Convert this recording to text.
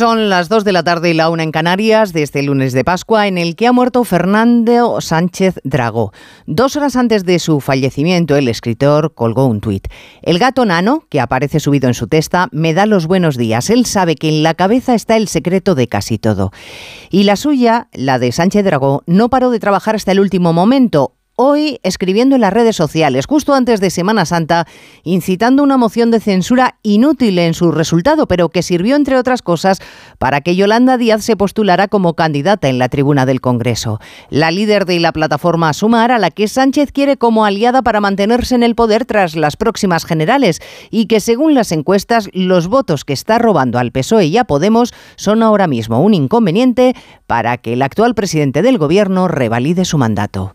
Son las 2 de la tarde y la una en Canarias de este lunes de Pascua en el que ha muerto Fernando Sánchez Dragó. Dos horas antes de su fallecimiento, el escritor colgó un tuit. El gato nano, que aparece subido en su testa, me da los buenos días. Él sabe que en la cabeza está el secreto de casi todo. Y la suya, la de Sánchez Dragó, no paró de trabajar hasta el último momento hoy escribiendo en las redes sociales, justo antes de Semana Santa, incitando una moción de censura inútil en su resultado, pero que sirvió, entre otras cosas, para que Yolanda Díaz se postulara como candidata en la tribuna del Congreso. La líder de la plataforma Sumar, a la que Sánchez quiere como aliada para mantenerse en el poder tras las próximas generales, y que según las encuestas, los votos que está robando al PSOE y a Podemos son ahora mismo un inconveniente para que el actual presidente del Gobierno revalide su mandato.